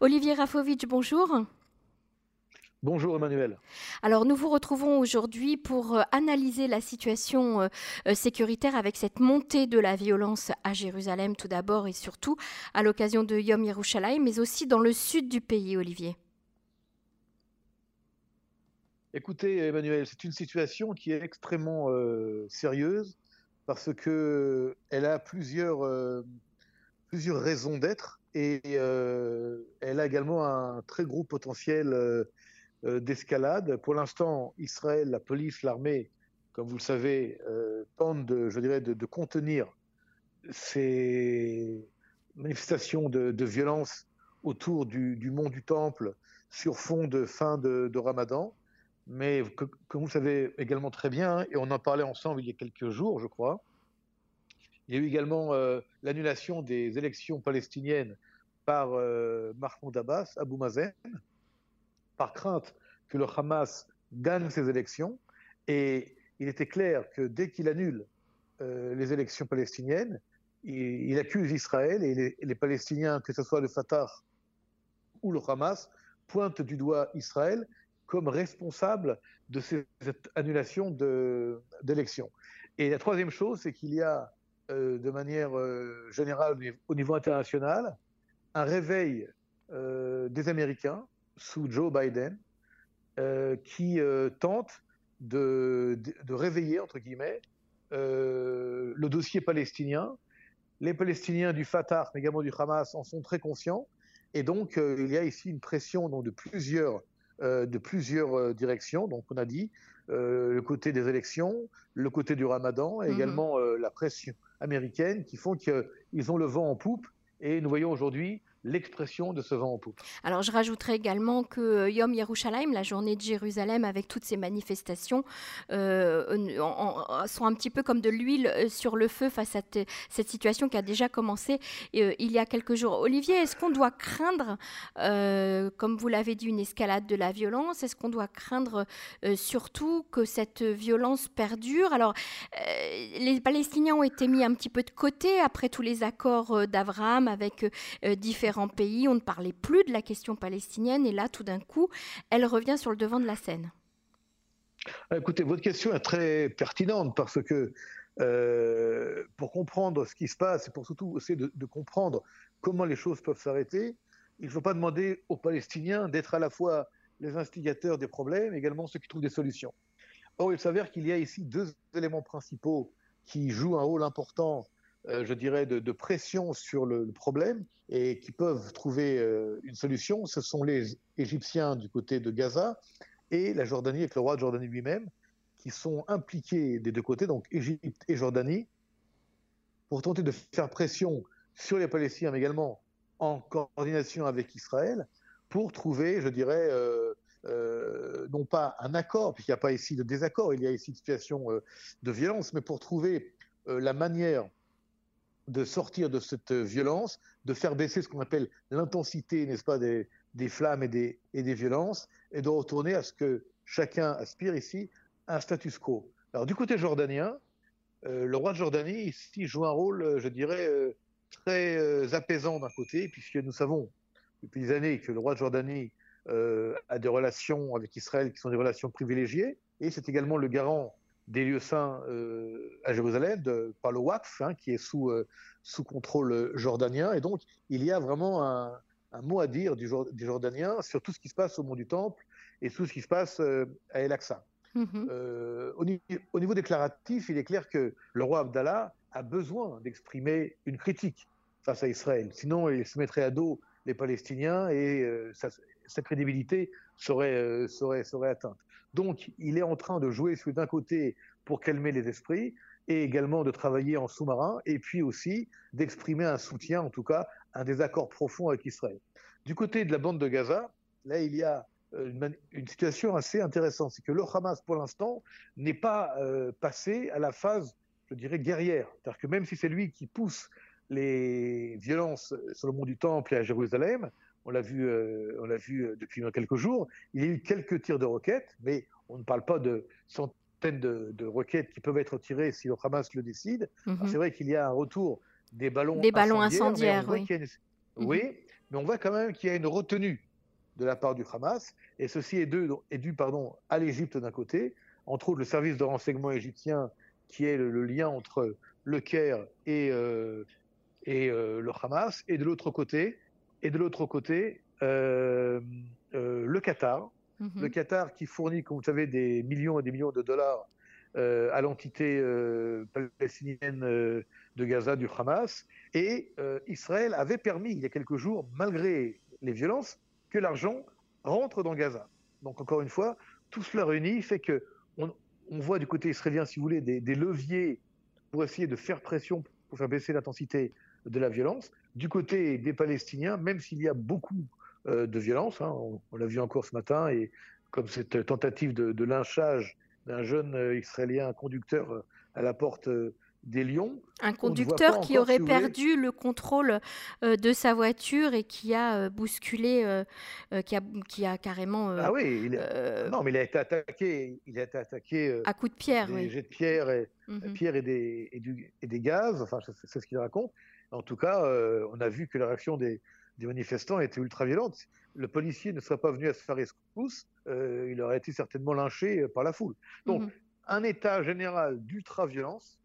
Olivier Rafovitch, bonjour. Bonjour Emmanuel. Alors nous vous retrouvons aujourd'hui pour euh, analyser la situation euh, euh, sécuritaire avec cette montée de la violence à Jérusalem tout d'abord et surtout à l'occasion de Yom Yerushalayim, mais aussi dans le sud du pays, Olivier. Écoutez Emmanuel, c'est une situation qui est extrêmement sérieuse parce que elle a plusieurs, plusieurs raisons d'être et elle a également un très gros potentiel euh, d'escalade. Pour l'instant, Israël, la police, l'armée, comme vous le savez, euh, tentent de, je dirais, de, contenir ces manifestations de, violence autour du, mont du Temple sur fond de fin de, Ramadan. Mais comme vous le savez également très bien, et on en parlait ensemble il y a quelques jours, je crois, il y a eu également euh, l'annulation des élections palestiniennes par Mahmoud Abbas, Abu Mazen, par crainte que le Hamas gagne ces élections. Et il était clair que dès qu'il annule euh, les élections palestiniennes, il, accuse Israël et les, Palestiniens, que ce soit le Fatah ou le Hamas, pointent du doigt Israël comme responsable de cette annulation d'élections. Et la troisième chose, c'est qu'il y a, euh, de manière euh, générale au niveau international, un réveil des Américains sous Joe Biden, euh, qui euh, tente de, réveiller, entre guillemets, euh, le dossier palestinien. Les Palestiniens du Fatah, mais également du Hamas, en sont très conscients. Et donc, il y a ici une pression donc, de plusieurs, de plusieurs directions. Donc, on a dit le côté des élections, le côté du ramadan, et mhm. également la pression américaine qui font qu'ils ont le vent en poupe. Et nous voyons aujourd'hui l'expression de ce vent en poupe. Alors je rajouterai également que euh, Yom Yerushalayim, la journée de Jérusalem avec toutes ces manifestations, euh, sont un petit peu comme de l'huile euh, sur le feu face à cette situation qui a déjà commencé il y a quelques jours. Olivier, est-ce qu'on doit craindre, comme vous l'avez dit, une escalade de la violence? Est-ce qu'on doit craindre surtout que cette violence perdure? Alors les Palestiniens ont été mis un petit peu de côté après tous les accords d'Abraham avec différents pays, on ne parlait plus de la question palestinienne et là, tout d'un coup, elle revient sur le devant de la scène. Écoutez, votre question est très pertinente parce que euh, pour comprendre ce qui se passe et pour surtout essayer de, comprendre comment les choses peuvent s'arrêter, il ne faut pas demander aux Palestiniens d'être à la fois les instigateurs des problèmes, et également ceux qui trouvent des solutions. Or, il s'avère qu'il y a ici deux éléments principaux qui jouent un rôle important je dirais, de, pression sur le, problème et qui peuvent trouver euh, une solution, ce sont les Égyptiens du côté de Gaza et la Jordanie avec le roi de Jordanie lui-même, qui sont impliqués des deux côtés, donc Égypte et Jordanie, pour tenter de faire pression sur les Palestiniens, mais également en coordination avec Israël, pour trouver, je dirais, euh, non pas un accord, puisqu'il n'y a pas ici de désaccord, il y a ici une situation de violence, mais pour trouver la manière de sortir de cette violence, de faire baisser ce qu'on appelle l'intensité, n'est-ce pas, des, flammes et des, violences, et de retourner à ce que chacun aspire ici, un status quo. Alors du côté jordanien, euh, le roi de Jordanie ici joue un rôle, euh, je dirais, euh, très apaisant d'un côté, puisque nous savons depuis des années que le roi de Jordanie a des relations avec Israël qui sont des relations privilégiées, et c'est également le garant des lieux saints euh, à Jérusalem de, par le Waqf, hein, qui est sous, euh, sous contrôle jordanien. Et donc, il y a vraiment un, mot à dire du, du, Jordanien sur tout ce qui se passe au Mont du Temple et tout ce qui se passe euh, à El Aqsa. Mhm. au, au, niveau déclaratif, il est clair que le roi Abdallah a besoin d'exprimer une critique face à Israël. Sinon, il se mettrait à dos les Palestiniens et sa, sa, crédibilité serait, serait, serait atteinte. Donc, il est en train de jouer d'un côté pour calmer les esprits et également de travailler en sous-marin et puis aussi d'exprimer un soutien, en tout cas un désaccord profond avec Israël. Du côté de la bande de Gaza, là, il y a euh, une, situation assez intéressante, c'est que le Hamas, pour l'instant, n'est pas euh, passé à la phase, je dirais, guerrière. C'est-à-dire que même si c'est lui qui pousse les violences sur le mont du Temple et à Jérusalem, on l'a vu, euh, on l'a vu euh, depuis quelques jours. Il y a eu quelques tirs de roquettes, mais on ne parle pas de centaines de, roquettes qui peuvent être tirées si le Hamas le décide. Mhm. C'est vrai qu'il y a un retour des ballons des ballons incendiaires, oui. oui, mais on voit quand même qu'il y a une retenue de la part du Hamas, et ceci est dû, est dû pardon, à l'Égypte d'un côté, entre autres le service de renseignement égyptien qui est le, lien entre le Caire et, euh, et euh, le Hamas, et de l'autre côté, et de l'autre côté, euh, le Qatar, mhm. le Qatar qui fournit, comme vous savez, des millions et des millions de dollars à l'entité palestinienne de Gaza du Hamas, et Israël avait permis il y a quelques jours, malgré les violences, que l'argent rentre dans Gaza. Donc encore une fois, tout cela réuni fait que on voit du côté israélien, si vous voulez, des, leviers pour essayer de faire pression pour faire baisser l'intensité de la violence. Du côté des Palestiniens, même s'il y a beaucoup euh, de violence, hein, on, l'a vu encore ce matin, et comme cette tentative de, lynchage d'un jeune euh, Israélien conducteur euh, à la porte des lions. Un conducteur qui aurait perdu le contrôle euh, de sa voiture et qui a euh, bousculé, euh, qui, a, qui a carrément. ah oui, non, mais il a été attaqué, il a été attaqué à coups de pierre, des oui. jets de pierre et, mhm. pierre et des, et, du, et des gaz. Enfin, c'est ce qu'il raconte. En tout cas, on a vu que la réaction des, des manifestants était ultra violente. Le policier ne serait pas venu à se faire escousse, il aurait été certainement lynché par la foule. Donc, mhm. un état général d'ultra-violence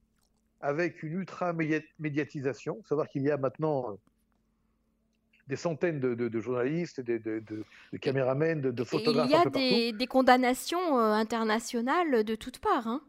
avec une ultra-médiatisation. Savoir qu'il y a maintenant euh, des centaines de, journalistes, de, de, caméramens, de, photographes. il y a des, condamnations euh, internationales de toutes parts. Hein.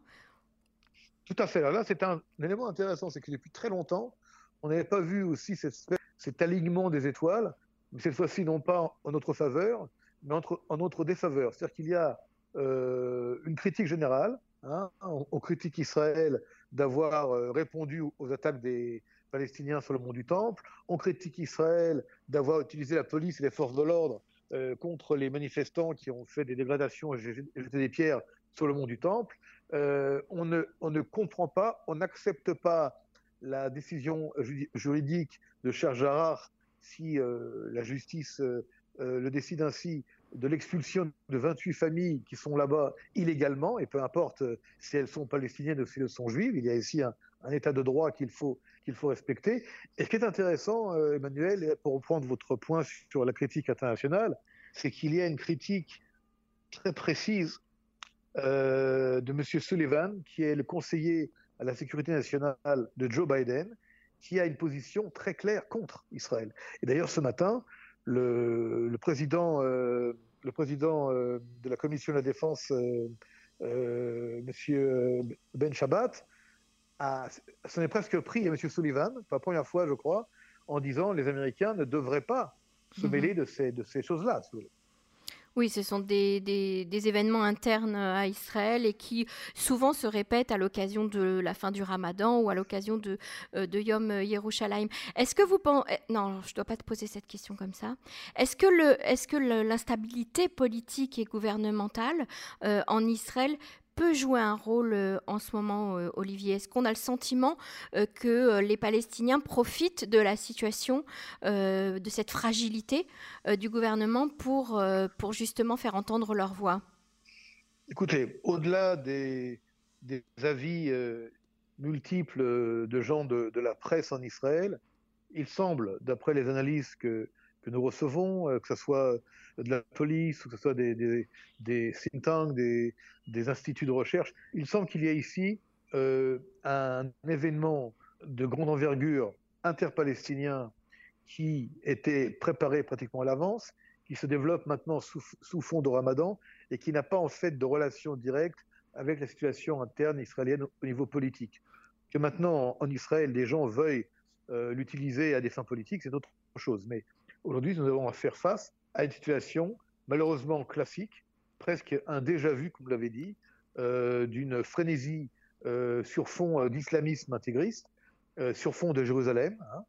Tout à fait. là, c'est un, élément intéressant, c'est que depuis très longtemps, on n'avait pas vu aussi cet alignement des étoiles, mais cette fois-ci non pas en notre faveur, mais en notre défaveur. C'est-à-dire qu'il y a euh, une critique générale. Hein, on, critique Israël d'avoir euh, répondu aux attaques des Palestiniens sur le mont du Temple. On critique Israël d'avoir utilisé la police et les forces de l'ordre euh, contre les manifestants qui ont fait des dégradations et jeté des pierres sur le mont du Temple. On, ne, comprend pas, on n'accepte pas la décision juridique de Jarrah si la justice le décide ainsi de l'expulsion de 28 familles qui sont là-bas illégalement, et peu importe euh, si elles sont palestiniennes ou si elles sont juives, il y a ici un, état de droit qu'il faut, respecter. Et ce qui est intéressant, euh, Emmanuel, pour reprendre votre point sur la critique internationale, c'est qu'il y a une critique très précise euh, de M. Sullivan, qui est le conseiller à la sécurité nationale de Joe Biden, qui a une position très claire contre Israël. Et d'ailleurs, ce matin, le, président, le président euh, euh, de la commission de la défense, euh, Monsieur Ben Shabbat, s'en est presque pris à Monsieur Sullivan, pour la première fois, je crois, en disant les Américains ne devraient pas se mhm. mêler de ces, de ces choses-là. Oui, ce sont des, des, événements internes à Israël et qui souvent se répètent à l'occasion de la fin du Ramadan ou à l'occasion de, euh, de Yom Yerushalayim. Est-ce que vous pensez... Eh, non, je ne dois pas te poser cette question comme ça. Est-ce que l'instabilité politique et gouvernementale euh, en Israël peut jouer un rôle euh, en ce moment, euh, Olivier? Est-ce qu'on a le sentiment euh, que les Palestiniens profitent de la situation, de cette fragilité du gouvernement pour, pour justement faire entendre leur voix? Écoutez, au-delà des, des, avis multiples de gens de, de, la presse en Israël, il semble, d'après les analyses que, que nous recevons, que ce soit de la police, ou que ce soit des, des, des think tanks, des, des, instituts de recherche. Il semble qu'il y ait ici euh, un événement de grande envergure interpalestinien qui était préparé pratiquement à l'avance, qui se développe maintenant sous, fond de Ramadan et qui n'a pas en fait de relation directe avec la situation interne israélienne au niveau politique. Que maintenant en Israël, les gens veuillent euh, l'utiliser à des fins politiques, c'est autre chose. Mais aujourd'hui, nous avons à faire face à une situation malheureusement classique, presque un déjà-vu, comme vous l'avez dit, euh, d'une frénésie euh, sur fond euh, d'islamisme intégriste, sur fond de Jérusalem. Hein.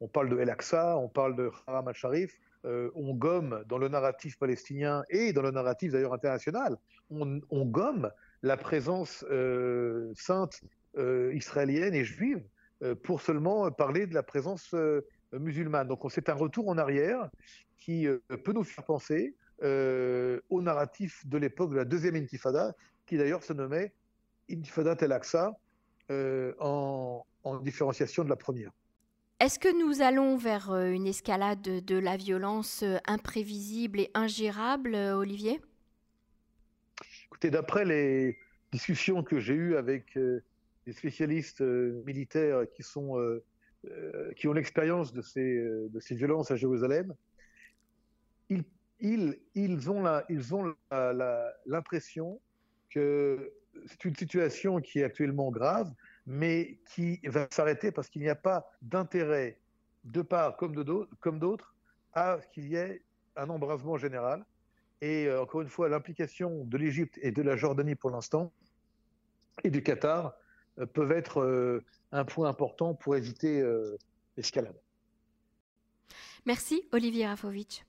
On parle de El-Aqsa, on parle de Haram al-Sharif, on gomme dans le narratif palestinien et dans le narratif d'ailleurs international, on, on, gomme la présence sainte israélienne et juive pour seulement parler de la présence musulmane. Donc c'est un retour en arrière qui euh, peut nous faire penser euh, au narratif de l'époque de la deuxième intifada, qui d'ailleurs se nommait Intifada Tel Aqsa, euh, en, différenciation de la première. Est-ce que nous allons vers une escalade de la violence imprévisible et ingérable, Olivier? Écoutez, d'après les discussions que j'ai eues avec des spécialistes militaires qui, sont, qui ont l'expérience de ces, de ces violences à Jérusalem, ils, ils, ils ont l'impression que c'est une situation qui est actuellement grave, mais qui va s'arrêter parce qu'il n'y a pas d'intérêt de part comme d'autres à ce qu'il y ait un embrasement général. Et euh, encore une fois, l'implication de l'Égypte et de la Jordanie pour l'instant, et du Qatar, euh, peuvent être euh, un point important pour éviter l'escalade. Merci Olivier Rafovitch.